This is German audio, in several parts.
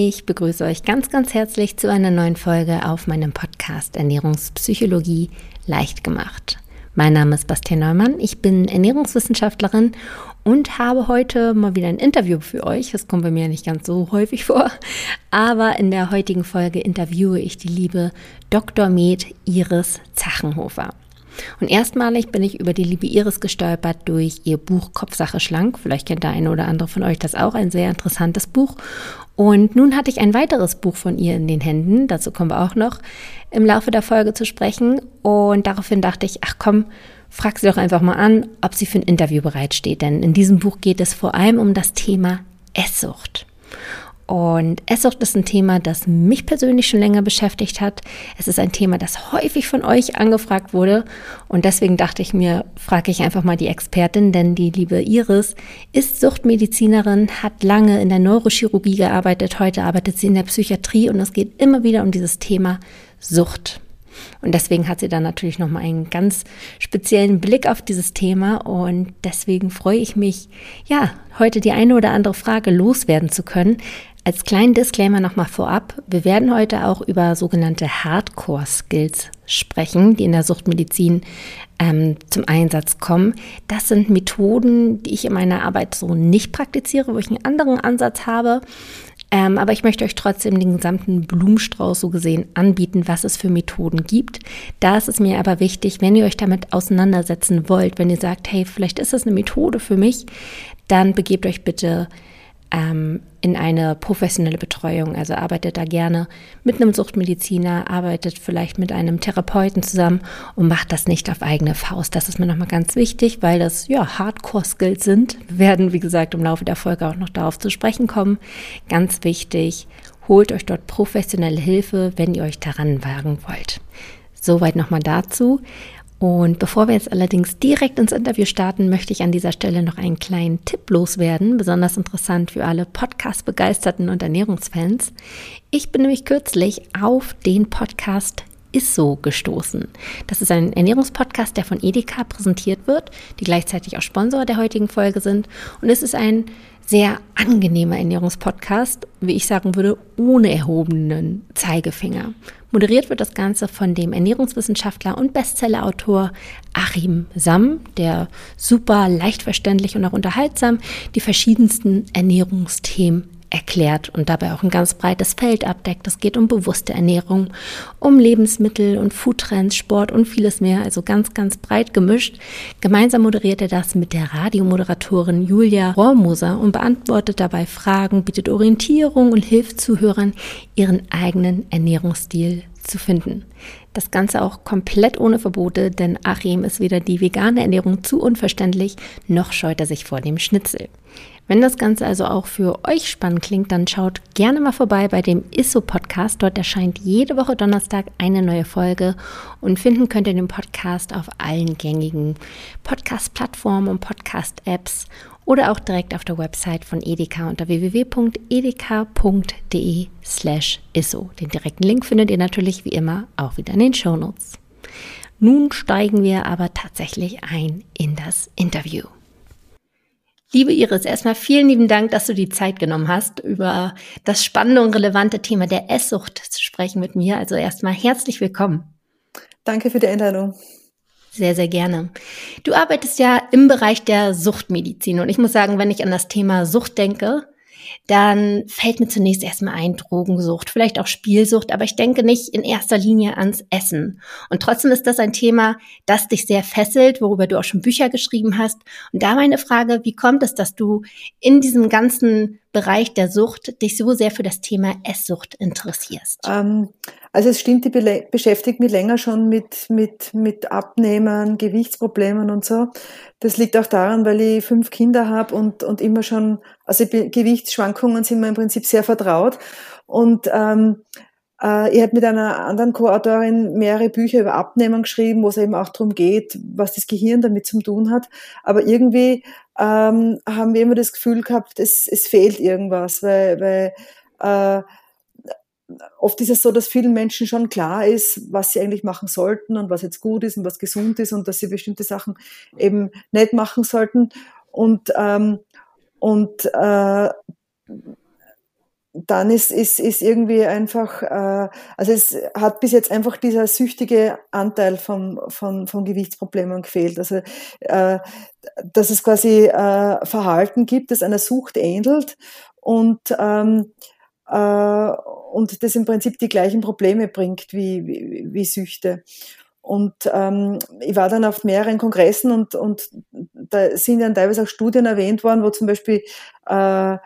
Ich begrüße euch ganz, ganz herzlich zu einer neuen Folge auf meinem Podcast Ernährungspsychologie leicht gemacht. Mein Name ist Bastian Neumann, ich bin Ernährungswissenschaftlerin und habe heute mal wieder ein Interview für euch. Das kommt bei mir nicht ganz so häufig vor, aber in der heutigen Folge interviewe ich die liebe Dr. Med Iris Zachenhofer. Und erstmalig bin ich über die liebe Iris gestolpert durch ihr Buch Kopfsache schlank. Vielleicht kennt der eine oder andere von euch das auch, ein sehr interessantes Buch. Und nun hatte ich ein weiteres Buch von ihr in den Händen, dazu kommen wir auch noch im Laufe der Folge zu sprechen. Und daraufhin dachte ich, ach komm, frag sie doch einfach mal an, ob sie für ein Interview bereitsteht. Denn in diesem Buch geht es vor allem um das Thema Esssucht. Und Esssucht ist ein Thema, das mich persönlich schon länger beschäftigt hat. Es ist ein Thema, das häufig von euch angefragt wurde. Und deswegen dachte ich mir, frage ich einfach mal die Expertin, denn die liebe Iris ist Suchtmedizinerin, hat lange in der Neurochirurgie gearbeitet, heute arbeitet sie in der Psychiatrie und es geht immer wieder um dieses Thema Sucht. Und deswegen hat sie dann natürlich nochmal einen ganz speziellen Blick auf dieses Thema. Und deswegen freue ich mich, ja, heute die eine oder andere Frage loswerden zu können. Als kleinen Disclaimer nochmal vorab, wir werden heute auch über sogenannte Hardcore-Skills sprechen, die in der Suchtmedizin ähm, zum Einsatz kommen. Das sind Methoden, die ich in meiner Arbeit so nicht praktiziere, wo ich einen anderen Ansatz habe. Ähm, aber ich möchte euch trotzdem den gesamten Blumenstrauß so gesehen anbieten, was es für Methoden gibt. Da ist es mir aber wichtig, wenn ihr euch damit auseinandersetzen wollt, wenn ihr sagt, hey, vielleicht ist das eine Methode für mich, dann begebt euch bitte ähm, in eine professionelle Betreuung. Also arbeitet da gerne mit einem Suchtmediziner, arbeitet vielleicht mit einem Therapeuten zusammen und macht das nicht auf eigene Faust. Das ist mir nochmal ganz wichtig, weil das ja Hardcore-Skills sind. Wir werden, wie gesagt, im Laufe der Folge auch noch darauf zu sprechen kommen. Ganz wichtig, holt euch dort professionelle Hilfe, wenn ihr euch daran wagen wollt. Soweit nochmal dazu. Und bevor wir jetzt allerdings direkt ins Interview starten, möchte ich an dieser Stelle noch einen kleinen Tipp loswerden, besonders interessant für alle Podcast-begeisterten und Ernährungsfans. Ich bin nämlich kürzlich auf den Podcast Isso gestoßen. Das ist ein Ernährungspodcast, der von Edeka präsentiert wird, die gleichzeitig auch Sponsor der heutigen Folge sind. Und es ist ein sehr angenehmer Ernährungspodcast, wie ich sagen würde, ohne erhobenen Zeigefinger. Moderiert wird das Ganze von dem Ernährungswissenschaftler und Bestsellerautor Achim Sam, der super leicht verständlich und auch unterhaltsam die verschiedensten Ernährungsthemen erklärt und dabei auch ein ganz breites Feld abdeckt. Es geht um bewusste Ernährung, um Lebensmittel und Foodtrends, Sport und vieles mehr, also ganz, ganz breit gemischt. Gemeinsam moderiert er das mit der Radiomoderatorin Julia Rohrmoser und beantwortet dabei Fragen, bietet Orientierung und hilft Zuhörern, ihren eigenen Ernährungsstil zu finden. Das Ganze auch komplett ohne Verbote, denn Achim ist weder die vegane Ernährung zu unverständlich, noch scheut er sich vor dem Schnitzel. Wenn das Ganze also auch für euch spannend klingt, dann schaut gerne mal vorbei bei dem ISSO Podcast. Dort erscheint jede Woche Donnerstag eine neue Folge und finden könnt ihr den Podcast auf allen gängigen Podcast-Plattformen und Podcast-Apps oder auch direkt auf der Website von Edeka unter www.edeka.de slash ISSO. Den direkten Link findet ihr natürlich wie immer auch wieder in den Shownotes. Nun steigen wir aber tatsächlich ein in das Interview. Liebe Iris, erstmal vielen lieben Dank, dass du die Zeit genommen hast, über das spannende und relevante Thema der Esssucht zu sprechen mit mir. Also erstmal herzlich willkommen. Danke für die Einladung. Sehr, sehr gerne. Du arbeitest ja im Bereich der Suchtmedizin und ich muss sagen, wenn ich an das Thema Sucht denke, dann fällt mir zunächst erstmal ein Drogensucht, vielleicht auch Spielsucht, aber ich denke nicht in erster Linie ans Essen. Und trotzdem ist das ein Thema, das dich sehr fesselt, worüber du auch schon Bücher geschrieben hast. Und da meine Frage, wie kommt es, dass du in diesem ganzen Bereich der Sucht dich so sehr für das Thema Esssucht interessierst? Ähm, also es stimmt, die beschäftigt mich länger schon mit, mit, mit Abnehmen, Gewichtsproblemen und so. Das liegt auch daran, weil ich fünf Kinder habe und, und immer schon, also Gewichtsschwankungen sind mir im Prinzip sehr vertraut. Und ähm, äh, ich habe mit einer anderen Co-Autorin mehrere Bücher über Abnehmen geschrieben, wo es eben auch darum geht, was das Gehirn damit zu tun hat. Aber irgendwie ähm, haben wir immer das Gefühl gehabt, es, es fehlt irgendwas, weil, weil äh, oft ist es so, dass vielen Menschen schon klar ist, was sie eigentlich machen sollten und was jetzt gut ist und was gesund ist und dass sie bestimmte Sachen eben nicht machen sollten. Und, ähm, und äh, dann ist, ist, ist irgendwie einfach, äh, also es hat bis jetzt einfach dieser süchtige Anteil vom, von, von Gewichtsproblemen gefehlt. Also äh, dass es quasi äh, Verhalten gibt, das einer Sucht ähnelt und ähm, äh, und das im Prinzip die gleichen Probleme bringt wie, wie, wie Süchte. Und ähm, ich war dann auf mehreren Kongressen und, und da sind dann teilweise auch Studien erwähnt worden, wo zum Beispiel äh,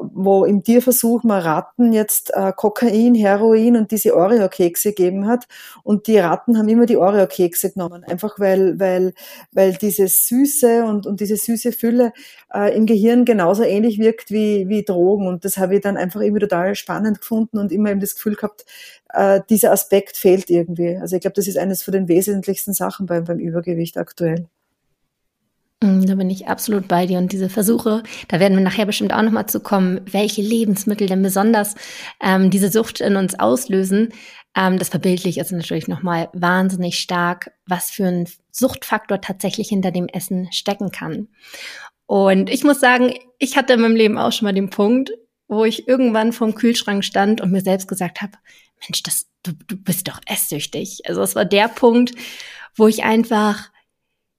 wo im Tierversuch man Ratten jetzt äh, Kokain, Heroin und diese Oreo-Kekse gegeben hat. Und die Ratten haben immer die Oreo-Kekse genommen, einfach weil, weil, weil diese Süße und, und diese süße Fülle äh, im Gehirn genauso ähnlich wirkt wie, wie Drogen. Und das habe ich dann einfach irgendwie total spannend gefunden und immer eben das Gefühl gehabt, äh, dieser Aspekt fehlt irgendwie. Also ich glaube, das ist eines von den wesentlichsten Sachen beim, beim Übergewicht aktuell. Mm, da bin ich absolut bei dir. Und diese Versuche, da werden wir nachher bestimmt auch nochmal zu kommen, welche Lebensmittel denn besonders ähm, diese Sucht in uns auslösen. Ähm, das verbildlich ist natürlich nochmal wahnsinnig stark, was für ein Suchtfaktor tatsächlich hinter dem Essen stecken kann. Und ich muss sagen, ich hatte in meinem Leben auch schon mal den Punkt, wo ich irgendwann vorm Kühlschrank stand und mir selbst gesagt habe, Mensch, das, du, du bist doch esssüchtig. Also es war der Punkt, wo ich einfach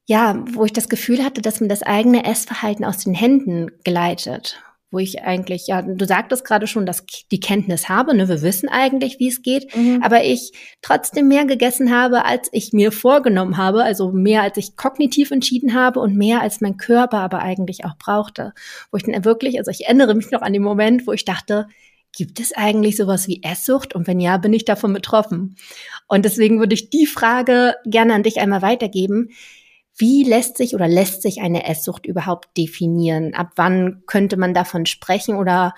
ja, wo ich das Gefühl hatte, dass mir das eigene Essverhalten aus den Händen geleitet. Wo ich eigentlich, ja, du sagtest gerade schon, dass ich die Kenntnis habe, ne, wir wissen eigentlich, wie es geht, mhm. aber ich trotzdem mehr gegessen habe, als ich mir vorgenommen habe, also mehr als ich kognitiv entschieden habe und mehr als mein Körper aber eigentlich auch brauchte. Wo ich dann wirklich, also ich erinnere mich noch an den Moment, wo ich dachte, gibt es eigentlich sowas wie Esssucht? Und wenn ja, bin ich davon betroffen? Und deswegen würde ich die Frage gerne an dich einmal weitergeben. Wie lässt sich oder lässt sich eine Esssucht überhaupt definieren? Ab wann könnte man davon sprechen oder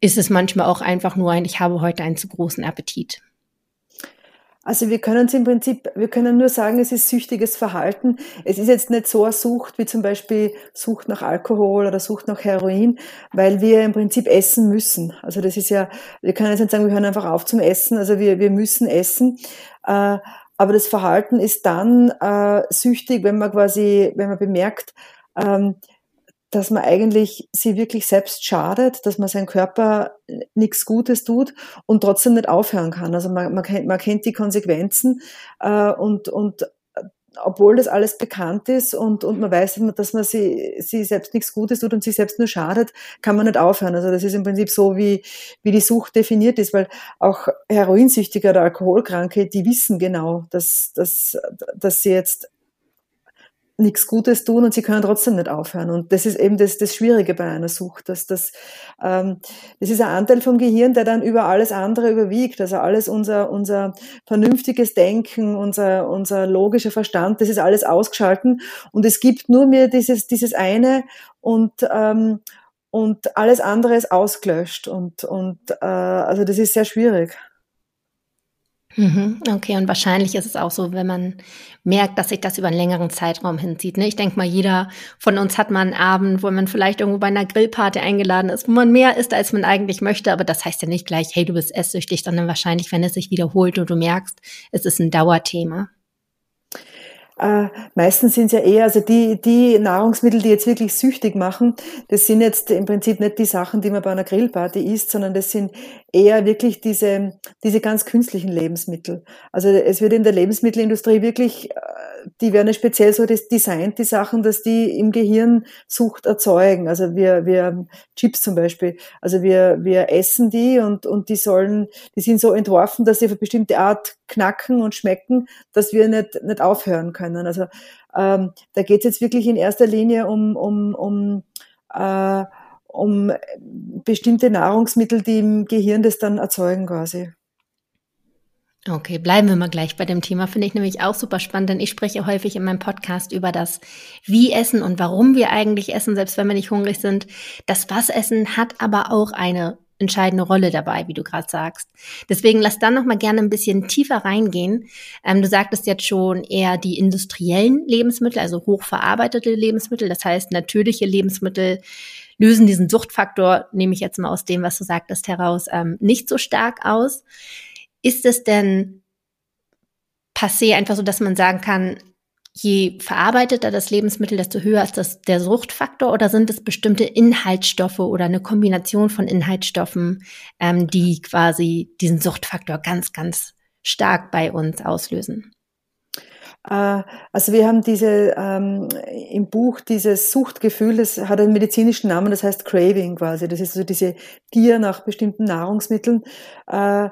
ist es manchmal auch einfach nur ein, ich habe heute einen zu großen Appetit? Also wir können es im Prinzip, wir können nur sagen, es ist süchtiges Verhalten. Es ist jetzt nicht so eine Sucht wie zum Beispiel Sucht nach Alkohol oder Sucht nach Heroin, weil wir im Prinzip essen müssen. Also das ist ja, wir können jetzt nicht sagen, wir hören einfach auf zum Essen. Also wir, wir müssen essen. Aber das Verhalten ist dann äh, süchtig, wenn man quasi, wenn man bemerkt, ähm, dass man eigentlich sie wirklich selbst schadet, dass man seinem Körper nichts Gutes tut und trotzdem nicht aufhören kann. Also man, man, kennt, man kennt die Konsequenzen äh, und, und obwohl das alles bekannt ist und, und man weiß, dass man sie, sie selbst nichts Gutes tut und sich selbst nur schadet, kann man nicht aufhören. Also das ist im Prinzip so, wie, wie die Sucht definiert ist, weil auch Heroinsüchtige oder Alkoholkranke, die wissen genau, dass, dass, dass sie jetzt nichts Gutes tun und sie können trotzdem nicht aufhören. Und das ist eben das, das Schwierige bei einer Sucht, dass das, ähm, das ist ein Anteil vom Gehirn, der dann über alles andere überwiegt. Also alles unser, unser vernünftiges Denken, unser, unser logischer Verstand, das ist alles ausgeschalten. Und es gibt nur mir dieses, dieses eine und, ähm, und alles andere ist ausgelöscht. Und, und äh, also das ist sehr schwierig. Mhm, okay, und wahrscheinlich ist es auch so, wenn man merkt, dass sich das über einen längeren Zeitraum hinzieht. Ne? Ich denke mal, jeder von uns hat mal einen Abend, wo man vielleicht irgendwo bei einer Grillparty eingeladen ist, wo man mehr isst, als man eigentlich möchte. Aber das heißt ja nicht gleich, hey, du bist esssüchtig, sondern wahrscheinlich, wenn es sich wiederholt und du merkst, es ist ein Dauerthema. Äh, meistens sind es ja eher, also die, die Nahrungsmittel, die jetzt wirklich süchtig machen, das sind jetzt im Prinzip nicht die Sachen, die man bei einer Grillparty isst, sondern das sind eher wirklich diese, diese ganz künstlichen Lebensmittel. Also es wird in der Lebensmittelindustrie wirklich, äh, die werden speziell so designt, die Sachen, dass die im Gehirn Sucht erzeugen. Also wir, wir Chips zum Beispiel, also wir, wir essen die und, und die sollen, die sind so entworfen, dass sie auf eine bestimmte Art knacken und schmecken, dass wir nicht, nicht aufhören können. Also ähm, da geht es jetzt wirklich in erster Linie um, um, um äh, um bestimmte Nahrungsmittel, die im Gehirn das dann erzeugen quasi. Okay, bleiben wir mal gleich bei dem Thema. Finde ich nämlich auch super spannend, denn ich spreche häufig in meinem Podcast über das Wie essen und warum wir eigentlich essen, selbst wenn wir nicht hungrig sind. Das Was essen hat aber auch eine entscheidende Rolle dabei, wie du gerade sagst. Deswegen lass dann noch mal gerne ein bisschen tiefer reingehen. Ähm, du sagtest jetzt schon eher die industriellen Lebensmittel, also hochverarbeitete Lebensmittel, das heißt natürliche Lebensmittel lösen diesen Suchtfaktor, nehme ich jetzt mal aus dem, was du sagtest, heraus, ähm, nicht so stark aus. Ist es denn passé einfach so, dass man sagen kann, je verarbeiteter das Lebensmittel, desto höher ist das der Suchtfaktor oder sind es bestimmte Inhaltsstoffe oder eine Kombination von Inhaltsstoffen, ähm, die quasi diesen Suchtfaktor ganz, ganz stark bei uns auslösen? Äh, also wir haben diese ähm, im Buch dieses Suchtgefühl, das hat einen medizinischen Namen, das heißt Craving quasi. Das ist so diese Gier nach bestimmten Nahrungsmitteln. Äh,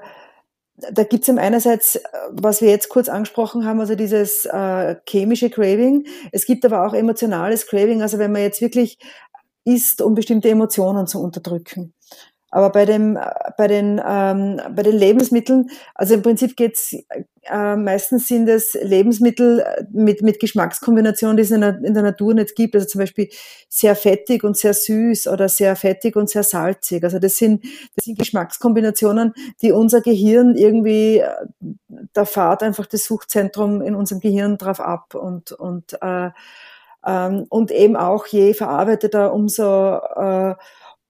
da gibt's es einerseits, was wir jetzt kurz angesprochen haben, also dieses äh, chemische Craving. Es gibt aber auch emotionales Craving, also wenn man jetzt wirklich isst, um bestimmte Emotionen zu unterdrücken. Aber bei, dem, bei, den, ähm, bei den Lebensmitteln, also im Prinzip geht's äh, meistens sind es Lebensmittel mit, mit Geschmackskombinationen, die es in der, in der Natur nicht gibt. Also zum Beispiel sehr fettig und sehr süß oder sehr fettig und sehr salzig. Also das sind, das sind Geschmackskombinationen, die unser Gehirn irgendwie, äh, da fahrt einfach das Suchtzentrum in unserem Gehirn drauf ab und, und, äh, ähm, und eben auch je verarbeiteter, umso äh,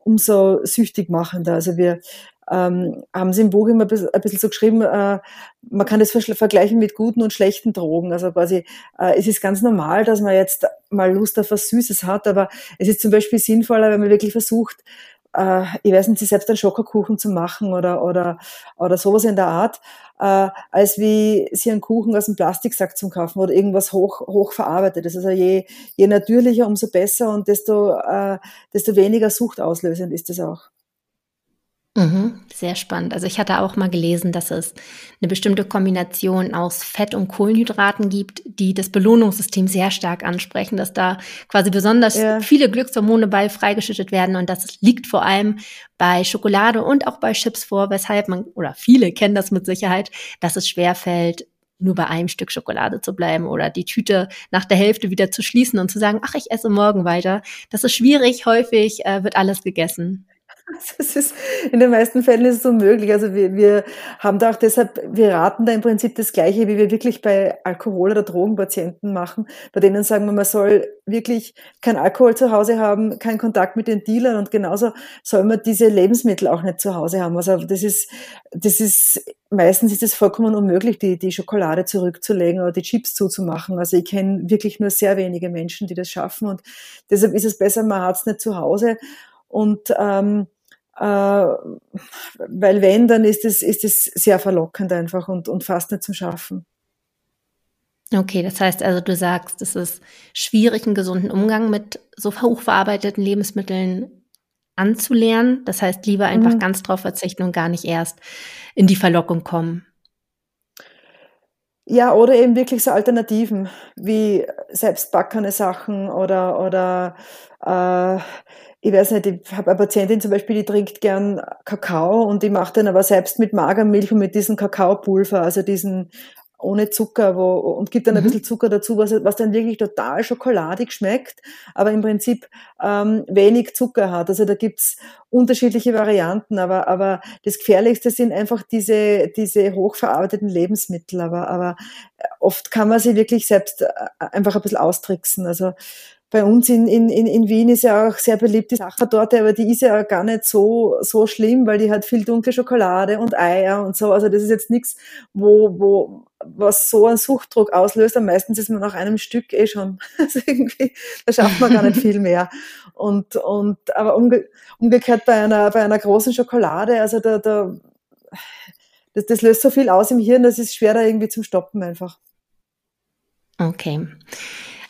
umso süchtig machender. Also wir ähm, haben sie im Buch immer ein bisschen so geschrieben, äh, man kann das vergleichen mit guten und schlechten Drogen. Also quasi, äh, es ist ganz normal, dass man jetzt mal Lust auf was Süßes hat, aber es ist zum Beispiel sinnvoller, wenn man wirklich versucht, äh, ich weiß nicht, sich selbst einen Schokokuchen zu machen oder, oder, oder sowas in der Art, äh, als wie sie einen Kuchen aus dem Plastiksack zum kaufen oder irgendwas hoch, hoch verarbeitetes. Also je, je natürlicher, umso besser und desto, äh, desto weniger suchtauslösend ist es auch. Mhm, sehr spannend. Also ich hatte auch mal gelesen, dass es eine bestimmte Kombination aus Fett und Kohlenhydraten gibt, die das Belohnungssystem sehr stark ansprechen, dass da quasi besonders ja. viele Glückshormone bei freigeschüttet werden und das liegt vor allem bei Schokolade und auch bei Chips vor, weshalb man, oder viele kennen das mit Sicherheit, dass es schwerfällt, nur bei einem Stück Schokolade zu bleiben oder die Tüte nach der Hälfte wieder zu schließen und zu sagen, ach, ich esse morgen weiter. Das ist schwierig, häufig äh, wird alles gegessen. Das ist, in den meisten Fällen ist es unmöglich. Also wir, wir haben da auch deshalb, wir raten da im Prinzip das Gleiche, wie wir wirklich bei Alkohol- oder Drogenpatienten machen. Bei denen sagen wir, man soll wirklich kein Alkohol zu Hause haben, keinen Kontakt mit den Dealern und genauso soll man diese Lebensmittel auch nicht zu Hause haben. Also das ist, das ist, meistens ist es vollkommen unmöglich, die, die Schokolade zurückzulegen oder die Chips zuzumachen. Also ich kenne wirklich nur sehr wenige Menschen, die das schaffen und deshalb ist es besser, man hat es nicht zu Hause. Und ähm, äh, weil wenn, dann ist es, ist es sehr verlockend einfach und, und fast nicht zum Schaffen. Okay, das heißt also, du sagst, es ist schwierig, einen gesunden Umgang mit so hochverarbeiteten Lebensmitteln anzulernen. Das heißt, lieber einfach mhm. ganz drauf verzichten und gar nicht erst in die Verlockung kommen. Ja, oder eben wirklich so Alternativen wie selbstbackene Sachen oder, oder äh, ich weiß nicht, ich habe eine Patientin zum Beispiel, die trinkt gern Kakao und die macht dann aber selbst mit Magermilch und mit diesem Kakaopulver, also diesen ohne Zucker wo, und gibt dann mhm. ein bisschen Zucker dazu, was, was dann wirklich total schokoladig schmeckt, aber im Prinzip ähm, wenig Zucker hat. Also da gibt's unterschiedliche Varianten, aber, aber das Gefährlichste sind einfach diese, diese hochverarbeiteten Lebensmittel. Aber, aber oft kann man sie wirklich selbst äh, einfach ein bisschen austricksen. Also bei uns in, in, in Wien ist ja auch sehr beliebt die Sachertorte, aber die ist ja gar nicht so, so schlimm, weil die hat viel dunkle Schokolade und Eier und so. Also das ist jetzt nichts, wo, wo, was so einen Suchtdruck auslöst. Und meistens ist man nach einem Stück eh schon, also irgendwie, da schafft man gar nicht viel mehr. Und, und, aber umge umgekehrt bei einer, bei einer großen Schokolade, also da, da, das, das löst so viel aus im Hirn, das ist schwer da irgendwie zum Stoppen einfach. Okay.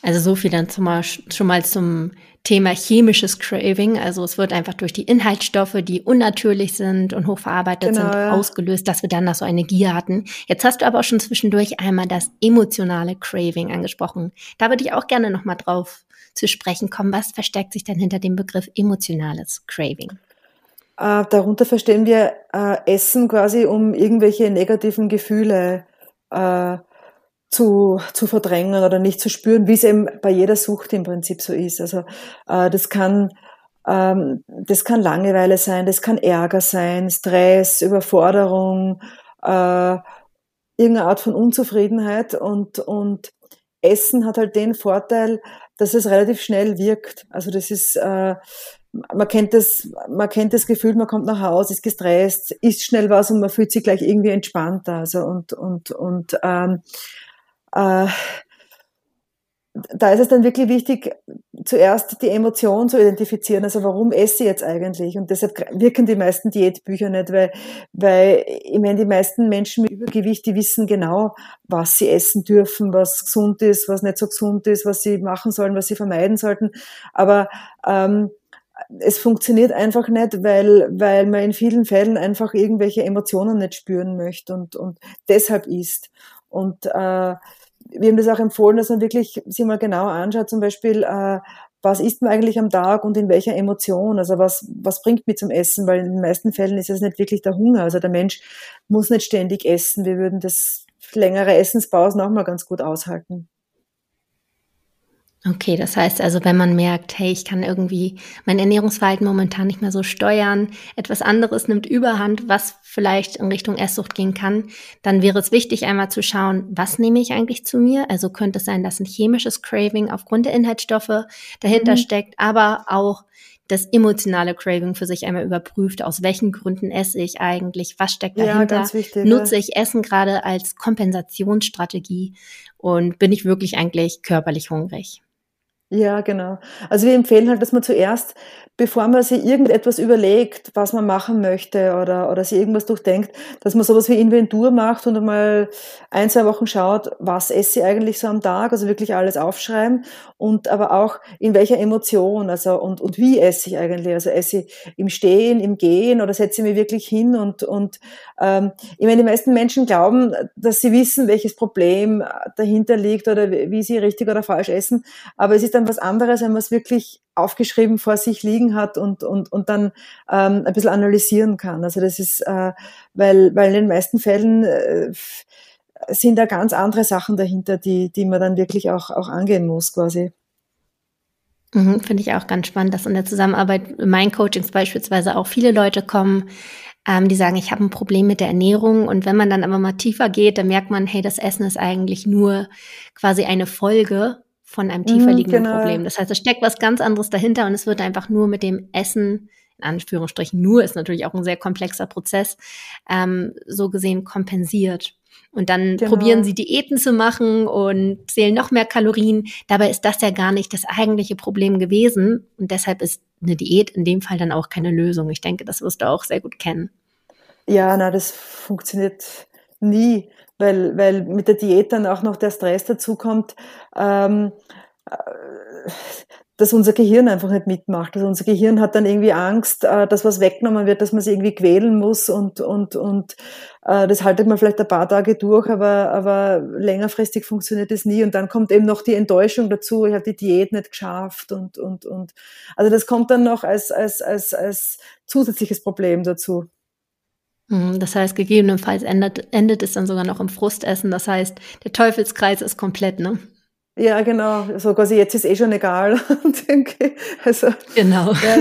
Also so viel dann zum, schon mal zum Thema chemisches Craving. Also es wird einfach durch die Inhaltsstoffe, die unnatürlich sind und hochverarbeitet genau, sind, ja. ausgelöst, dass wir dann noch so eine Gier hatten. Jetzt hast du aber auch schon zwischendurch einmal das emotionale Craving angesprochen. Da würde ich auch gerne nochmal drauf zu sprechen kommen. Was versteckt sich denn hinter dem Begriff emotionales Craving? Äh, darunter verstehen wir äh, Essen quasi, um irgendwelche negativen Gefühle äh, zu, zu verdrängen oder nicht zu spüren, wie es eben bei jeder Sucht im Prinzip so ist. Also äh, das kann ähm, das kann Langeweile sein, das kann Ärger sein, Stress, Überforderung, äh, irgendeine Art von Unzufriedenheit und und Essen hat halt den Vorteil, dass es relativ schnell wirkt. Also das ist äh, man kennt das, man kennt das Gefühl, man kommt nach Hause, ist gestresst, isst schnell was und man fühlt sich gleich irgendwie entspannter. Also und und und ähm, äh, da ist es dann wirklich wichtig, zuerst die Emotion zu identifizieren. Also warum esse ich jetzt eigentlich? Und deshalb wirken die meisten Diätbücher nicht, weil, weil ich meine, die meisten Menschen mit Übergewicht, die wissen genau, was sie essen dürfen, was gesund ist, was nicht so gesund ist, was sie machen sollen, was sie vermeiden sollten. Aber ähm, es funktioniert einfach nicht, weil, weil man in vielen Fällen einfach irgendwelche Emotionen nicht spüren möchte und, und deshalb isst. Und äh, wir haben das auch empfohlen, dass man wirklich sich mal genau anschaut, zum Beispiel, äh, was isst man eigentlich am Tag und in welcher Emotion? Also was, was bringt mich zum Essen? Weil in den meisten Fällen ist es nicht wirklich der Hunger. Also der Mensch muss nicht ständig essen. Wir würden das längere Essenspausen auch mal ganz gut aushalten. Okay, das heißt also, wenn man merkt, hey, ich kann irgendwie mein Ernährungsverhalten momentan nicht mehr so steuern, etwas anderes nimmt überhand, was vielleicht in Richtung Esssucht gehen kann, dann wäre es wichtig, einmal zu schauen, was nehme ich eigentlich zu mir? Also könnte es sein, dass ein chemisches Craving aufgrund der Inhaltsstoffe dahinter mhm. steckt, aber auch das emotionale Craving für sich einmal überprüft, aus welchen Gründen esse ich eigentlich, was steckt dahinter, ja, wichtig, nutze ich Essen gerade als Kompensationsstrategie und bin ich wirklich eigentlich körperlich hungrig. Ja, genau. Also wir empfehlen halt, dass man zuerst bevor man sich irgendetwas überlegt, was man machen möchte oder, oder sich irgendwas durchdenkt, dass man sowas wie Inventur macht und einmal ein, zwei Wochen schaut, was esse ich eigentlich so am Tag, also wirklich alles aufschreiben und aber auch in welcher Emotion, also und, und wie esse ich eigentlich, also esse ich im Stehen, im Gehen oder setze ich mich wirklich hin und, und ähm, ich meine, die meisten Menschen glauben, dass sie wissen, welches Problem dahinter liegt oder wie sie richtig oder falsch essen, aber es ist dann was anderes, wenn man es wirklich aufgeschrieben vor sich liegen hat und, und, und dann ähm, ein bisschen analysieren kann. Also das ist, äh, weil, weil in den meisten Fällen äh, sind da ganz andere Sachen dahinter, die, die man dann wirklich auch, auch angehen muss quasi. Mhm, Finde ich auch ganz spannend, dass in der Zusammenarbeit in meinen Coachings beispielsweise auch viele Leute kommen, ähm, die sagen, ich habe ein Problem mit der Ernährung. Und wenn man dann aber mal tiefer geht, dann merkt man, hey, das Essen ist eigentlich nur quasi eine Folge von einem tiefer mhm, liegenden genau. Problem. Das heißt, es steckt was ganz anderes dahinter und es wird einfach nur mit dem Essen, in Anführungsstrichen nur, ist natürlich auch ein sehr komplexer Prozess, ähm, so gesehen kompensiert. Und dann genau. probieren sie Diäten zu machen und zählen noch mehr Kalorien. Dabei ist das ja gar nicht das eigentliche Problem gewesen. Und deshalb ist eine Diät in dem Fall dann auch keine Lösung. Ich denke, das wirst du auch sehr gut kennen. Ja, na, das funktioniert nie weil, weil mit der Diät dann auch noch der Stress dazukommt, ähm, äh, dass unser Gehirn einfach nicht mitmacht. Also unser Gehirn hat dann irgendwie Angst, äh, dass was weggenommen wird, dass man sich irgendwie quälen muss und, und, und äh, das haltet man vielleicht ein paar Tage durch, aber, aber längerfristig funktioniert das nie. Und dann kommt eben noch die Enttäuschung dazu, ich habe die Diät nicht geschafft und, und, und also das kommt dann noch als, als, als, als zusätzliches Problem dazu. Mhm, das heißt, gegebenenfalls endet, endet es dann sogar noch im Frustessen. Das heißt, der Teufelskreis ist komplett, ne? Ja, genau. So quasi jetzt ist eh schon egal, denke Also, genau. Ja,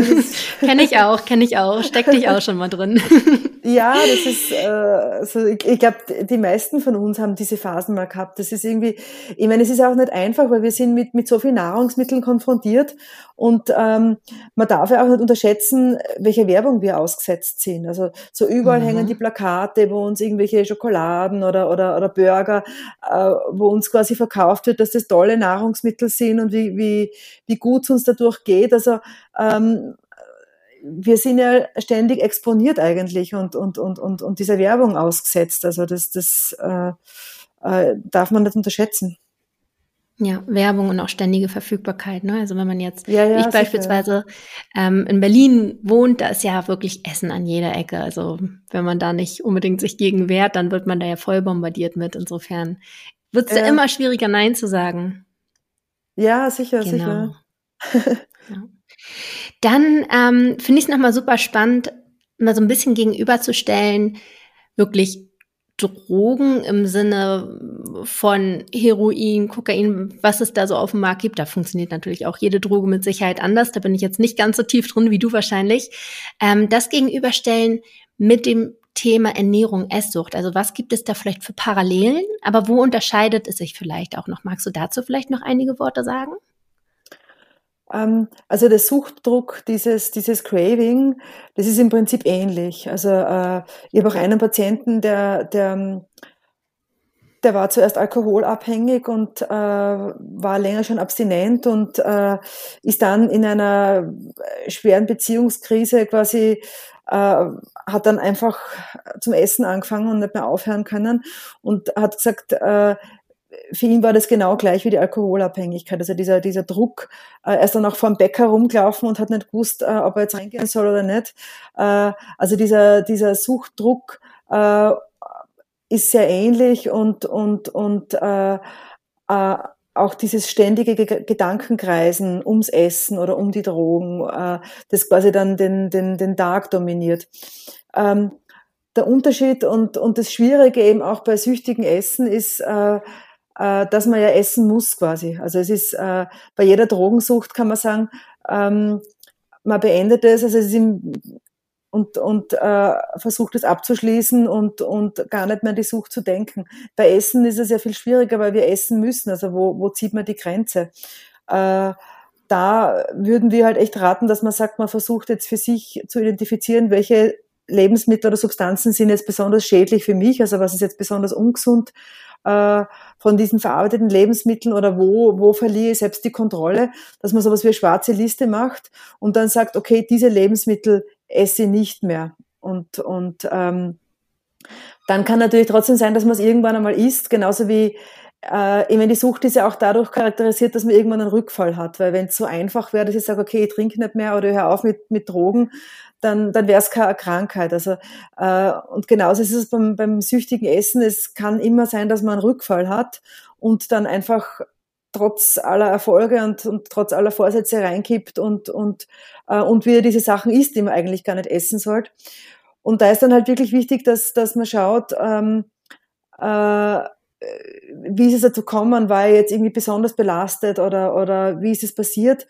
kenne ich auch, kenne ich auch. Steck dich auch schon mal drin. ja, das ist, äh, also ich, ich glaube, die meisten von uns haben diese Phasen mal gehabt. Das ist irgendwie, ich meine, es ist auch nicht einfach, weil wir sind mit, mit so vielen Nahrungsmitteln konfrontiert und ähm, man darf ja auch nicht unterschätzen, welche Werbung wir ausgesetzt sind. Also so überall mhm. hängen die Plakate, wo uns irgendwelche Schokoladen oder, oder, oder Burger, äh, wo uns quasi verkauft wird, dass das tolle Nahrungsmittel sind und wie, wie, wie gut es uns dadurch geht. Also ähm, wir sind ja ständig exponiert eigentlich und, und, und, und, und dieser Werbung ausgesetzt. Also das, das äh, äh, darf man nicht unterschätzen. Ja, Werbung und auch ständige Verfügbarkeit. Ne? Also wenn man jetzt, ja, ja, ich beispielsweise ähm, in Berlin wohnt, da ist ja wirklich Essen an jeder Ecke. Also wenn man da nicht unbedingt sich gegen wehrt, dann wird man da ja voll bombardiert mit. Insofern wird es ja. immer schwieriger, Nein zu sagen. Ja, sicher, genau. sicher. ja. Dann ähm, finde ich es nochmal super spannend, mal so ein bisschen gegenüberzustellen, wirklich Drogen im Sinne von Heroin, Kokain, was es da so auf dem Markt gibt. Da funktioniert natürlich auch jede Droge mit Sicherheit anders. Da bin ich jetzt nicht ganz so tief drin wie du wahrscheinlich. Ähm, das gegenüberstellen mit dem Thema Ernährung, Esssucht. Also was gibt es da vielleicht für Parallelen? Aber wo unterscheidet es sich vielleicht auch noch? Magst du dazu vielleicht noch einige Worte sagen? Ähm, also der Suchtdruck, dieses, dieses Craving, das ist im Prinzip ähnlich. Also äh, ich habe auch einen Patienten, der, der, der war zuerst alkoholabhängig und äh, war länger schon abstinent und äh, ist dann in einer schweren Beziehungskrise quasi äh, hat dann einfach zum Essen angefangen und nicht mehr aufhören können und hat gesagt, äh, für ihn war das genau gleich wie die Alkoholabhängigkeit. Also dieser, dieser Druck, äh, er ist dann auch vor dem Bäcker rumgelaufen und hat nicht gewusst, äh, ob er jetzt reingehen soll oder nicht. Äh, also dieser, dieser Suchtdruck äh, ist sehr ähnlich und, und, und äh, äh, auch dieses ständige Gedankenkreisen ums Essen oder um die Drogen, äh, das quasi dann den, den, den Tag dominiert. Ähm, der Unterschied und, und das Schwierige eben auch bei süchtigen Essen ist, äh, äh, dass man ja essen muss quasi. Also es ist äh, bei jeder Drogensucht kann man sagen, ähm, man beendet es, also es ist im, und, und äh, versucht es abzuschließen und, und gar nicht mehr an die Sucht zu denken. Bei Essen ist es ja viel schwieriger, weil wir essen müssen. Also wo, wo zieht man die Grenze? Äh, da würden wir halt echt raten, dass man sagt, man versucht jetzt für sich zu identifizieren, welche Lebensmittel oder Substanzen sind jetzt besonders schädlich für mich, also was ist jetzt besonders ungesund äh, von diesen verarbeiteten Lebensmitteln oder wo, wo verliere ich selbst die Kontrolle, dass man sowas wie eine schwarze Liste macht und dann sagt, okay, diese Lebensmittel esse ich nicht mehr. Und, und ähm, dann kann natürlich trotzdem sein, dass man es irgendwann einmal isst, genauso wie äh, ich meine, die Sucht ist ja auch dadurch charakterisiert, dass man irgendwann einen Rückfall hat. Weil wenn es so einfach wäre, dass ich sage, okay, ich trinke nicht mehr oder ich höre auf mit, mit Drogen, dann, dann wäre es keine Krankheit. Also, äh, und genauso ist es beim, beim süchtigen Essen. Es kann immer sein, dass man einen Rückfall hat und dann einfach trotz aller Erfolge und, und trotz aller Vorsätze reinkippt und, und, äh, und wieder diese Sachen isst, die man eigentlich gar nicht essen sollte. Und da ist dann halt wirklich wichtig, dass, dass man schaut, ähm, äh, wie ist es dazu gekommen, war er jetzt irgendwie besonders belastet oder, oder wie ist es passiert?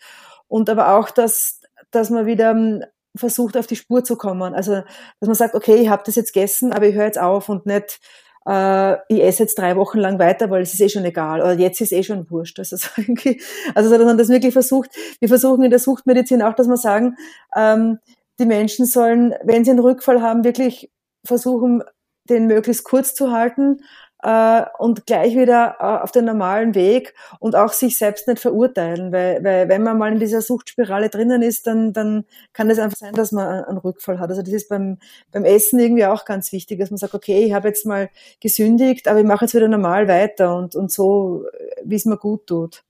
Und aber auch, dass, dass man wieder ähm, versucht, auf die Spur zu kommen. Also, dass man sagt, okay, ich habe das jetzt gegessen, aber ich höre jetzt auf und nicht, äh, ich esse jetzt drei Wochen lang weiter, weil es ist eh schon egal oder jetzt ist eh schon wurscht. Also, also dass man das wirklich versucht. Wir versuchen in der Suchtmedizin auch, dass wir sagen, ähm, die Menschen sollen, wenn sie einen Rückfall haben, wirklich versuchen, den möglichst kurz zu halten äh, und gleich wieder äh, auf den normalen Weg und auch sich selbst nicht verurteilen, weil, weil wenn man mal in dieser Suchtspirale drinnen ist, dann, dann kann es einfach sein, dass man einen Rückfall hat. Also das ist beim, beim Essen irgendwie auch ganz wichtig, dass man sagt, okay, ich habe jetzt mal gesündigt, aber ich mache jetzt wieder normal weiter und, und so, wie es mir gut tut.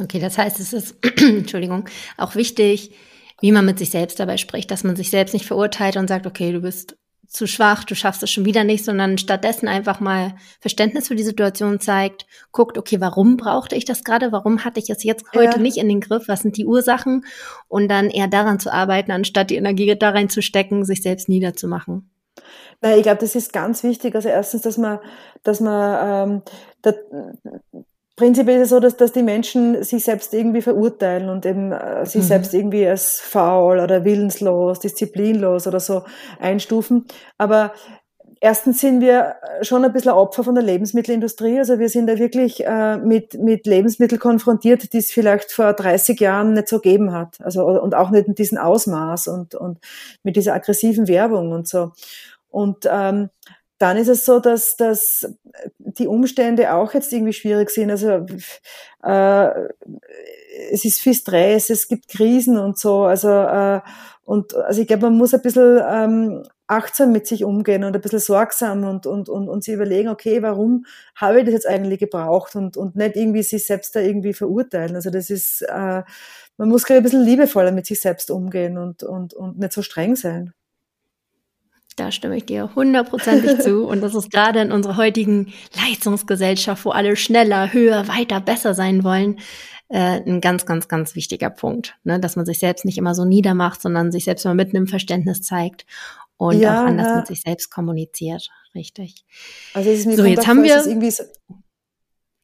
Okay, das heißt, es ist, Entschuldigung, auch wichtig, wie man mit sich selbst dabei spricht, dass man sich selbst nicht verurteilt und sagt, okay, du bist zu schwach, du schaffst es schon wieder nicht, sondern stattdessen einfach mal Verständnis für die Situation zeigt, guckt, okay, warum brauchte ich das gerade? Warum hatte ich es jetzt heute ja. nicht in den Griff? Was sind die Ursachen? Und dann eher daran zu arbeiten, anstatt die Energie da reinzustecken, sich selbst niederzumachen. Na, ich glaube, das ist ganz wichtig. Also erstens, dass man, dass man ähm, da, Prinzipiell ist es so, dass, dass die Menschen sich selbst irgendwie verurteilen und eben äh, sich mhm. selbst irgendwie als faul oder willenslos, disziplinlos oder so einstufen. Aber erstens sind wir schon ein bisschen Opfer von der Lebensmittelindustrie. Also wir sind da wirklich äh, mit, mit Lebensmitteln konfrontiert, die es vielleicht vor 30 Jahren nicht so gegeben hat. Also, und auch nicht in diesem Ausmaß und, und mit dieser aggressiven Werbung und so. Und ähm, dann ist es so, dass, dass die Umstände auch jetzt irgendwie schwierig sind. Also äh, es ist viel Stress, es gibt Krisen und so. Also äh, und also ich glaube, man muss ein bisschen ähm, achtsam mit sich umgehen und ein bisschen sorgsam und, und, und, und sich überlegen, okay, warum habe ich das jetzt eigentlich gebraucht und, und nicht irgendwie sich selbst da irgendwie verurteilen. Also das ist, äh, man muss, glaube ich, ein bisschen liebevoller mit sich selbst umgehen und, und, und nicht so streng sein. Da stimme ich dir hundertprozentig zu. Und das ist gerade in unserer heutigen Leistungsgesellschaft, wo alle schneller, höher, weiter, besser sein wollen, äh, ein ganz, ganz, ganz wichtiger Punkt. Ne? Dass man sich selbst nicht immer so niedermacht, sondern sich selbst mal mit einem Verständnis zeigt und ja, auch anders ja. mit sich selbst kommuniziert. Richtig. Also es ist mir so, jetzt haben wir. Irgendwie so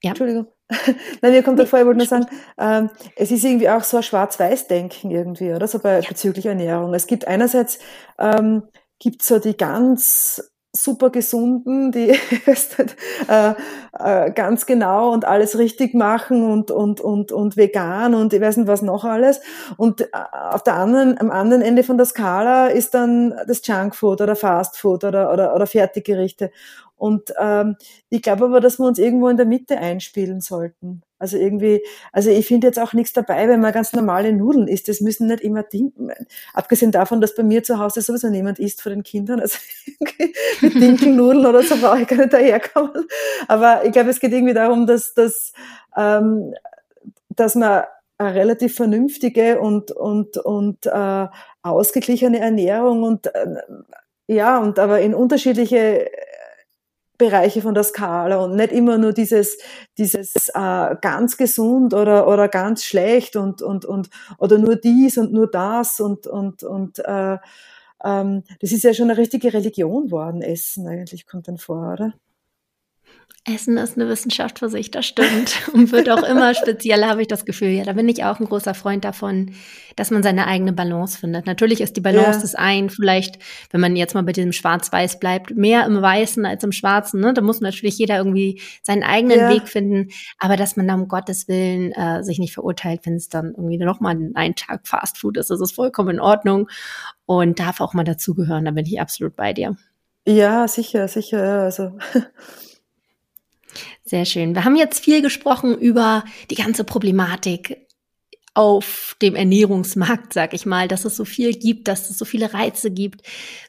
ja. Entschuldigung. Nein, mir kommt nee, davor, ich wollte nur sagen, ähm, es ist irgendwie auch so ein Schwarz-Weiß-Denken irgendwie, oder? So bei, ja. bezüglich Ernährung. Es gibt einerseits ähm, gibt so die ganz super gesunden, die äh, äh, ganz genau und alles richtig machen und, und, und, und vegan und ich weiß nicht was noch alles. Und äh, auf der anderen, am anderen Ende von der Skala ist dann das Junkfood oder Fastfood oder, oder, oder Fertiggerichte. Und ähm, ich glaube aber, dass wir uns irgendwo in der Mitte einspielen sollten. Also irgendwie, also ich finde jetzt auch nichts dabei, wenn man ganz normale Nudeln isst. Das müssen nicht immer Dinkel, abgesehen davon, dass bei mir zu Hause sowieso niemand isst vor den Kindern. Also mit Dinkelnudeln oder so brauche ich gar nicht daherkommen. Aber ich glaube, es geht irgendwie darum, dass, dass, ähm, dass man eine relativ vernünftige und, und, und äh, ausgeglichene Ernährung und äh, ja, und aber in unterschiedliche Bereiche von der Skala und nicht immer nur dieses, dieses äh, ganz gesund oder, oder ganz schlecht und, und, und oder nur dies und nur das und, und, und äh, ähm, das ist ja schon eine richtige Religion worden, Essen eigentlich kommt dann vor, oder? Essen ist eine Wissenschaft für sich, das stimmt. Und wird auch immer spezieller, habe ich das Gefühl. Ja, da bin ich auch ein großer Freund davon, dass man seine eigene Balance findet. Natürlich ist die Balance ja. des einen vielleicht, wenn man jetzt mal bei diesem Schwarz-Weiß bleibt, mehr im Weißen als im Schwarzen. Ne? Da muss natürlich jeder irgendwie seinen eigenen ja. Weg finden. Aber dass man da um Gottes Willen äh, sich nicht verurteilt, wenn es dann irgendwie nochmal einen Tag Fastfood ist, das ist vollkommen in Ordnung und darf auch mal dazugehören. Da bin ich absolut bei dir. Ja, sicher, sicher. Also sehr schön. Wir haben jetzt viel gesprochen über die ganze Problematik auf dem Ernährungsmarkt, sag ich mal, dass es so viel gibt, dass es so viele Reize gibt,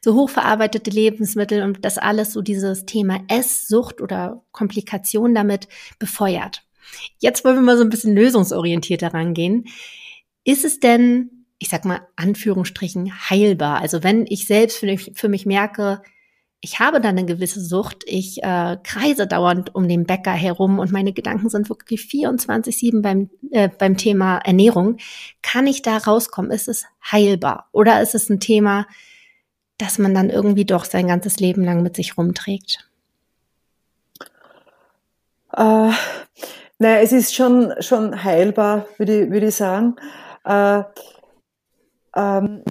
so hochverarbeitete Lebensmittel und das alles so dieses Thema Esssucht oder Komplikation damit befeuert. Jetzt wollen wir mal so ein bisschen lösungsorientierter rangehen. Ist es denn, ich sag mal, Anführungsstrichen heilbar? Also wenn ich selbst für mich, für mich merke, ich habe dann eine gewisse Sucht. Ich äh, kreise dauernd um den Bäcker herum und meine Gedanken sind wirklich 24-7 beim, äh, beim Thema Ernährung. Kann ich da rauskommen? Ist es heilbar? Oder ist es ein Thema, das man dann irgendwie doch sein ganzes Leben lang mit sich rumträgt? Äh, naja, es ist schon, schon heilbar, würde ich, würde ich sagen. Äh, ähm,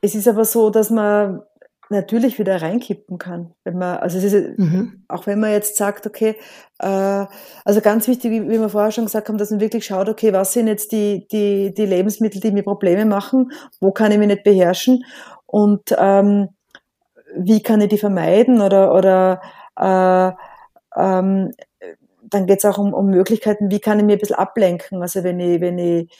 es ist aber so, dass man natürlich wieder reinkippen kann. Wenn man, also es ist, mhm. auch wenn man jetzt sagt, okay, äh, also ganz wichtig, wie, wie wir vorher schon gesagt haben, dass man wirklich schaut, okay, was sind jetzt die, die, die Lebensmittel, die mir Probleme machen, wo kann ich mich nicht beherrschen und ähm, wie kann ich die vermeiden oder, oder äh, ähm, dann geht es auch um, um Möglichkeiten, wie kann ich mir ein bisschen ablenken. Also wenn ich, wenn ich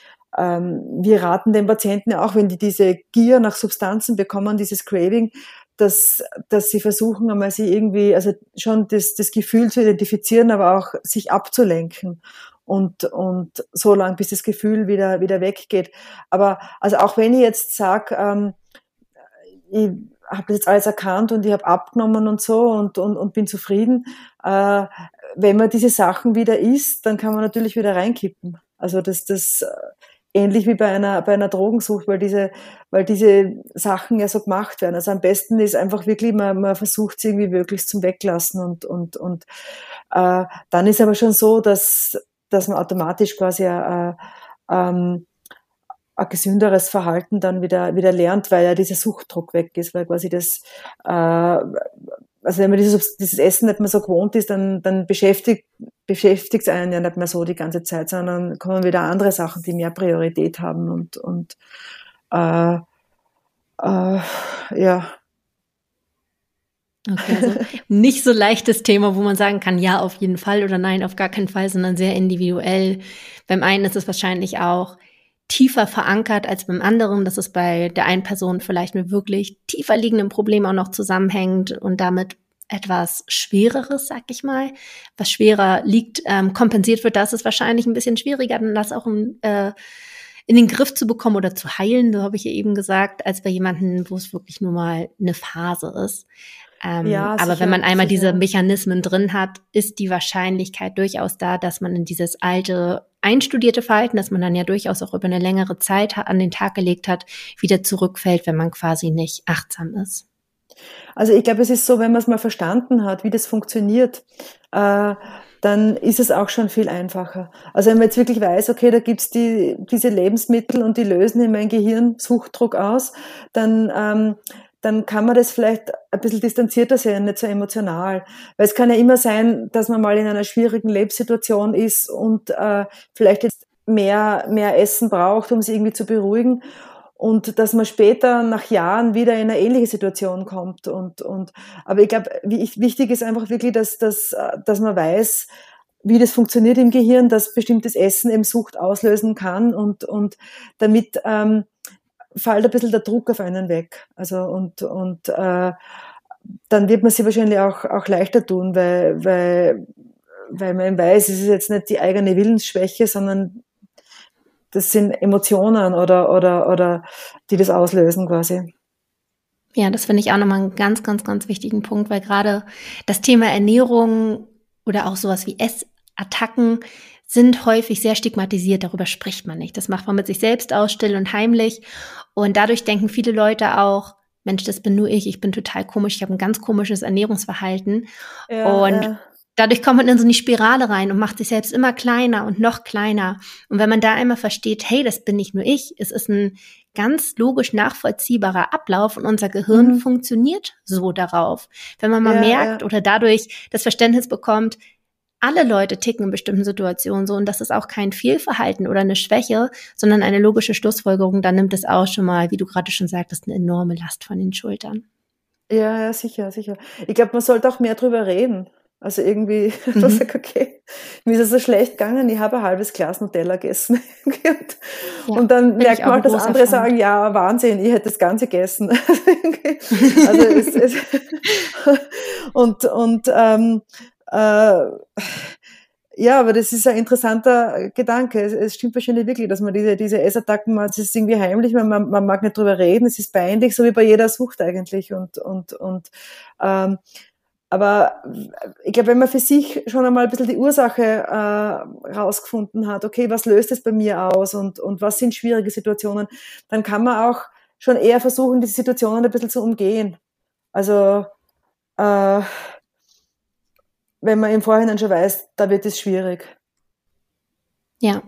wir raten den Patienten auch, wenn die diese Gier nach Substanzen bekommen, dieses Craving, dass, dass sie versuchen, einmal sie irgendwie, also schon das, das Gefühl zu identifizieren, aber auch sich abzulenken und, und so lang, bis das Gefühl wieder, wieder weggeht. Aber also auch wenn ich jetzt sage, ähm, ich habe jetzt alles erkannt und ich habe abgenommen und so und, und, und bin zufrieden, äh, wenn man diese Sachen wieder isst, dann kann man natürlich wieder reinkippen. Also das, das ähnlich wie bei einer, bei einer Drogensucht, weil diese, weil diese Sachen ja so gemacht werden. Also am besten ist einfach wirklich, man, man versucht sie irgendwie wirklich zum Weglassen und, und, und äh, dann ist aber schon so, dass, dass man automatisch quasi äh, ähm, ein gesünderes Verhalten dann wieder, wieder lernt, weil ja dieser Suchtdruck weg ist, weil quasi das, äh, also wenn man dieses, dieses Essen nicht mehr so gewohnt ist, dann, dann beschäftigt, beschäftigt es einen ja nicht mehr so die ganze Zeit, sondern kommen wieder andere Sachen, die mehr Priorität haben und, und äh, äh, ja. Okay, also nicht so leichtes Thema, wo man sagen kann, ja, auf jeden Fall oder nein, auf gar keinen Fall, sondern sehr individuell. Beim einen ist es wahrscheinlich auch tiefer verankert als beim anderen, dass es bei der einen Person vielleicht mit wirklich tiefer liegenden Problemen auch noch zusammenhängt und damit etwas Schwereres, sag ich mal, was schwerer liegt, ähm, kompensiert wird, das ist wahrscheinlich ein bisschen schwieriger, dann das auch in, äh, in den Griff zu bekommen oder zu heilen, so habe ich ja eben gesagt, als bei jemandem, wo es wirklich nur mal eine Phase ist. Ähm, ja, sicher, aber wenn man einmal sicher. diese Mechanismen drin hat, ist die Wahrscheinlichkeit durchaus da, dass man in dieses alte, einstudierte Verhalten, das man dann ja durchaus auch über eine längere Zeit an den Tag gelegt hat, wieder zurückfällt, wenn man quasi nicht achtsam ist. Also ich glaube, es ist so, wenn man es mal verstanden hat, wie das funktioniert, äh, dann ist es auch schon viel einfacher. Also wenn man jetzt wirklich weiß, okay, da gibt's die, diese Lebensmittel und die lösen in mein Gehirn Suchtdruck aus, dann, ähm, dann kann man das vielleicht ein bisschen distanzierter sehen, nicht so emotional. Weil es kann ja immer sein, dass man mal in einer schwierigen Lebenssituation ist und äh, vielleicht jetzt mehr, mehr Essen braucht, um sich irgendwie zu beruhigen. Und dass man später nach Jahren wieder in eine ähnliche Situation kommt. Und, und, aber ich glaube, wichtig ist einfach wirklich, dass, dass, dass man weiß, wie das funktioniert im Gehirn, dass bestimmtes Essen eben Sucht auslösen kann und, und damit ähm, fällt ein bisschen der Druck auf einen weg. Also und, und äh, dann wird man sie wahrscheinlich auch, auch leichter tun, weil, weil, weil man weiß, es ist jetzt nicht die eigene Willensschwäche, sondern das sind Emotionen oder, oder, oder die das auslösen quasi. Ja, das finde ich auch nochmal einen ganz, ganz, ganz wichtigen Punkt, weil gerade das Thema Ernährung oder auch sowas wie Essattacken sind häufig sehr stigmatisiert, darüber spricht man nicht. Das macht man mit sich selbst aus, still und heimlich. Und dadurch denken viele Leute auch, Mensch, das bin nur ich, ich bin total komisch, ich habe ein ganz komisches Ernährungsverhalten. Ja, und ja. dadurch kommt man in so eine Spirale rein und macht sich selbst immer kleiner und noch kleiner. Und wenn man da einmal versteht, hey, das bin nicht nur ich, es ist ein ganz logisch nachvollziehbarer Ablauf und unser Gehirn mhm. funktioniert so darauf. Wenn man mal ja, merkt oder dadurch das Verständnis bekommt, alle Leute ticken in bestimmten Situationen so und das ist auch kein Fehlverhalten oder eine Schwäche, sondern eine logische Schlussfolgerung, dann nimmt es auch schon mal, wie du gerade schon sagtest, eine enorme Last von den Schultern. Ja, ja, sicher, sicher. Ich glaube, man sollte auch mehr drüber reden. Also irgendwie, mhm. man sagt, okay, mir ist es so schlecht gegangen, ich habe ein halbes Glas Nutella gegessen. und, ja, und dann merkt man halt, dass andere Fan. sagen, ja, Wahnsinn, ich hätte das Ganze gegessen. also es, es und, und ähm, äh, ja, aber das ist ein interessanter Gedanke. Es, es, stimmt wahrscheinlich wirklich, dass man diese, diese Essattacken macht. Es ist irgendwie heimlich, man, man, man mag nicht drüber reden, es ist peinlich, so wie bei jeder Sucht eigentlich. Und, und, und ähm, aber ich glaube, wenn man für sich schon einmal ein bisschen die Ursache äh, rausgefunden hat, okay, was löst es bei mir aus und, und was sind schwierige Situationen, dann kann man auch schon eher versuchen, diese Situationen ein bisschen zu umgehen. Also äh, wenn man im Vorhinein schon weiß, da wird es schwierig. Ja.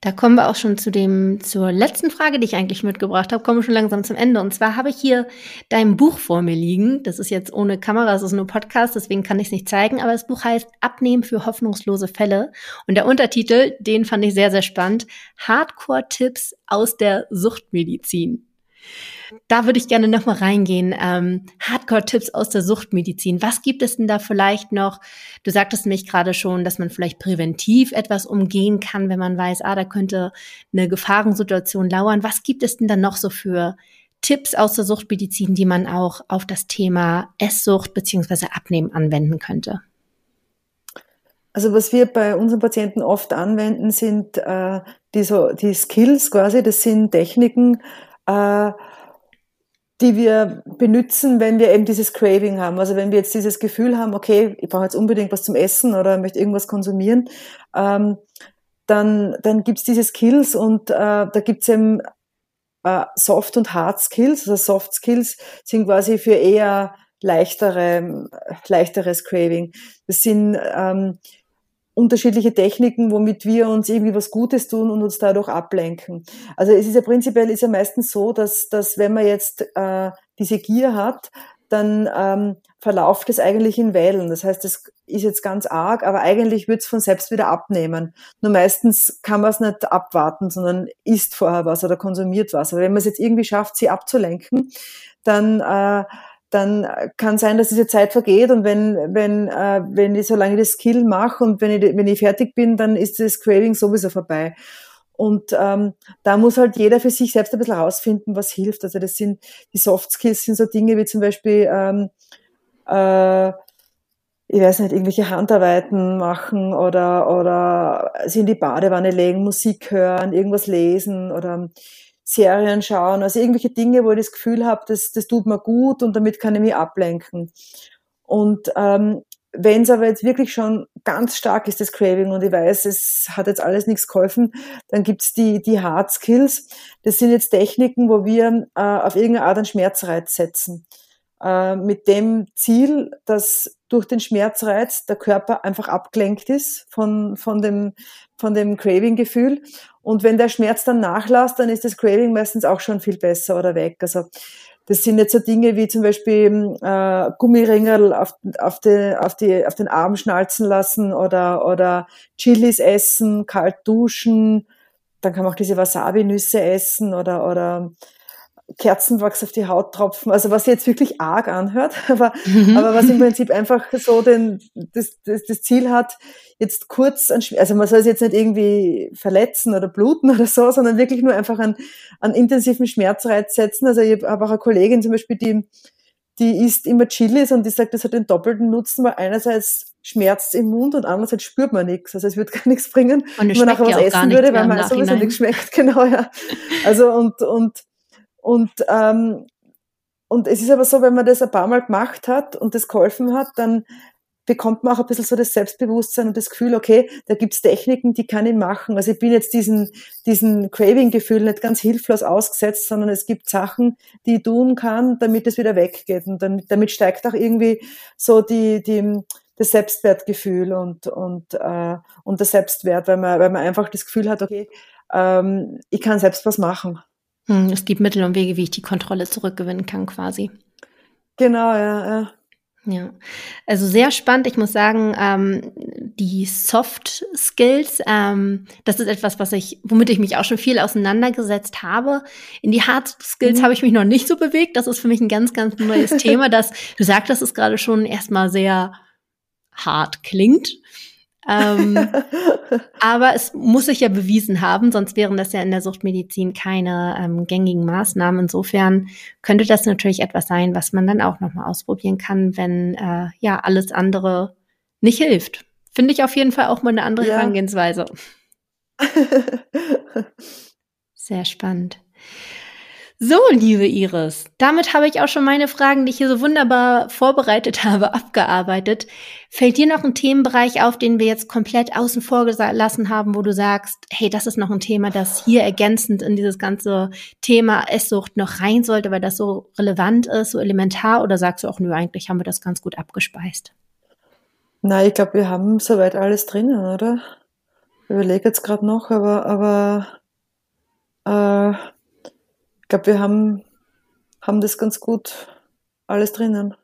Da kommen wir auch schon zu dem, zur letzten Frage, die ich eigentlich mitgebracht habe, kommen wir schon langsam zum Ende. Und zwar habe ich hier dein Buch vor mir liegen. Das ist jetzt ohne Kamera, es ist nur Podcast, deswegen kann ich es nicht zeigen. Aber das Buch heißt Abnehmen für hoffnungslose Fälle. Und der Untertitel, den fand ich sehr, sehr spannend. Hardcore-Tipps aus der Suchtmedizin. Da würde ich gerne nochmal reingehen. Ähm, Hardcore-Tipps aus der Suchtmedizin. Was gibt es denn da vielleicht noch? Du sagtest mich gerade schon, dass man vielleicht präventiv etwas umgehen kann, wenn man weiß, ah, da könnte eine Gefahrensituation lauern. Was gibt es denn da noch so für Tipps aus der Suchtmedizin, die man auch auf das Thema Esssucht beziehungsweise Abnehmen anwenden könnte? Also was wir bei unseren Patienten oft anwenden, sind äh, die, so, die Skills quasi, das sind Techniken, äh, die wir benutzen, wenn wir eben dieses Craving haben. Also wenn wir jetzt dieses Gefühl haben, okay, ich brauche jetzt unbedingt was zum Essen oder möchte irgendwas konsumieren, ähm, dann, dann gibt's diese Skills und äh, da gibt's eben äh, Soft- und Hard Skills. Also Soft Skills sind quasi für eher leichtere, leichteres Craving. Das sind ähm, unterschiedliche Techniken, womit wir uns irgendwie was Gutes tun und uns dadurch ablenken. Also es ist ja prinzipiell ist ja meistens so, dass, dass wenn man jetzt äh, diese Gier hat, dann ähm, verlauft es eigentlich in Wellen. Das heißt, es ist jetzt ganz arg, aber eigentlich wird es von selbst wieder abnehmen. Nur meistens kann man es nicht abwarten, sondern isst vorher was oder konsumiert was. Aber wenn man es jetzt irgendwie schafft, sie abzulenken, dann äh, dann kann sein, dass diese Zeit vergeht und wenn, wenn, äh, wenn ich so lange das Skill mache und wenn ich, wenn ich fertig bin, dann ist das Craving sowieso vorbei. Und ähm, da muss halt jeder für sich selbst ein bisschen rausfinden, was hilft. Also das sind die Soft Skills sind so Dinge wie zum Beispiel ähm, äh, ich weiß nicht, irgendwelche Handarbeiten machen oder, oder sie in die Badewanne legen, Musik hören, irgendwas lesen oder Serien schauen, also irgendwelche Dinge, wo ich das Gefühl habe, das, das tut mir gut und damit kann ich mich ablenken. Und ähm, wenn es aber jetzt wirklich schon ganz stark ist, das Craving, und ich weiß, es hat jetzt alles nichts geholfen, dann gibt's die, die Hard Skills. Das sind jetzt Techniken, wo wir äh, auf irgendeine Art einen Schmerzreiz setzen. Äh, mit dem Ziel, dass durch den Schmerzreiz der Körper einfach abgelenkt ist von, von dem, von dem Craving-Gefühl. Und wenn der Schmerz dann nachlässt, dann ist das Craving meistens auch schon viel besser oder weg. Also Das sind jetzt so Dinge wie zum Beispiel äh, Gummiringel auf, auf, die, auf, die, auf den Arm schnalzen lassen oder, oder Chilis essen, kalt duschen. Dann kann man auch diese Wasabi-Nüsse essen oder, oder Kerzenwachs auf die Haut tropfen, also was jetzt wirklich arg anhört, aber, mhm. aber was im Prinzip einfach so den, das, das, das Ziel hat, jetzt kurz, an, also man soll es jetzt nicht irgendwie verletzen oder bluten oder so, sondern wirklich nur einfach einen, einen intensiven Schmerzreiz setzen. Also ich habe auch eine Kollegin zum Beispiel, die, die isst immer Chilis und die sagt, das hat den doppelten Nutzen, weil einerseits schmerzt im Mund und andererseits spürt man nichts. Also es wird gar nichts bringen, wenn man nachher was essen würde, weil man sowieso nichts schmeckt. Genau, ja. Also und, und und, ähm, und es ist aber so, wenn man das ein paar Mal gemacht hat und das geholfen hat, dann bekommt man auch ein bisschen so das Selbstbewusstsein und das Gefühl, okay, da gibt's Techniken, die kann ich machen. Also ich bin jetzt diesen, diesen Craving-Gefühl nicht ganz hilflos ausgesetzt, sondern es gibt Sachen, die ich tun kann, damit es wieder weggeht. Und dann, damit steigt auch irgendwie so die, die, das Selbstwertgefühl und, und, äh, und der Selbstwert, weil man, weil man einfach das Gefühl hat, okay, ähm, ich kann selbst was machen. Hm, es gibt Mittel und Wege, wie ich die Kontrolle zurückgewinnen kann, quasi. Genau, ja, ja. Ja, also sehr spannend. Ich muss sagen, ähm, die Soft Skills, ähm, das ist etwas, was ich, womit ich mich auch schon viel auseinandergesetzt habe. In die Hard Skills mhm. habe ich mich noch nicht so bewegt. Das ist für mich ein ganz, ganz neues Thema. Das, du sagtest es gerade schon, erstmal sehr hart klingt. Ähm, aber es muss sich ja bewiesen haben, sonst wären das ja in der Suchtmedizin keine ähm, gängigen Maßnahmen. Insofern könnte das natürlich etwas sein, was man dann auch nochmal ausprobieren kann, wenn äh, ja alles andere nicht hilft. Finde ich auf jeden Fall auch mal eine andere ja. Herangehensweise. Sehr spannend. So, liebe Iris, damit habe ich auch schon meine Fragen, die ich hier so wunderbar vorbereitet habe, abgearbeitet. Fällt dir noch ein Themenbereich auf, den wir jetzt komplett außen vor gelassen haben, wo du sagst, hey, das ist noch ein Thema, das hier ergänzend in dieses ganze Thema Esssucht noch rein sollte, weil das so relevant ist, so elementar? Oder sagst du auch, nö, eigentlich haben wir das ganz gut abgespeist? Na, ich glaube, wir haben soweit alles drinnen, oder? Ich überlege jetzt gerade noch, aber, aber äh, glaube, wir haben, haben das ganz gut alles drinnen.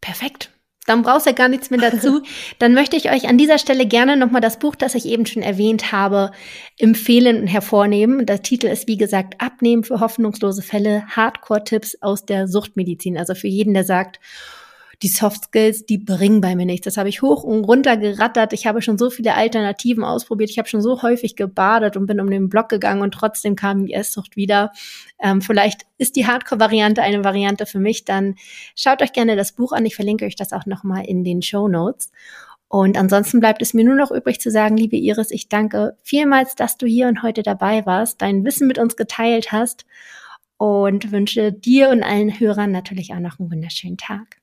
Perfekt. Dann brauchst du ja gar nichts mehr dazu. Dann möchte ich euch an dieser Stelle gerne nochmal das Buch, das ich eben schon erwähnt habe, empfehlen und hervornehmen. Der Titel ist, wie gesagt, Abnehmen für hoffnungslose Fälle, Hardcore-Tipps aus der Suchtmedizin. Also für jeden, der sagt, die Soft Skills, die bringen bei mir nichts. Das habe ich hoch und runter gerattert. Ich habe schon so viele Alternativen ausprobiert. Ich habe schon so häufig gebadet und bin um den Block gegangen und trotzdem kam die Esssucht wieder. Ähm, vielleicht ist die Hardcore-Variante eine Variante für mich. Dann schaut euch gerne das Buch an. Ich verlinke euch das auch nochmal in den Show Notes. Und ansonsten bleibt es mir nur noch übrig zu sagen, liebe Iris, ich danke vielmals, dass du hier und heute dabei warst, dein Wissen mit uns geteilt hast und wünsche dir und allen Hörern natürlich auch noch einen wunderschönen Tag.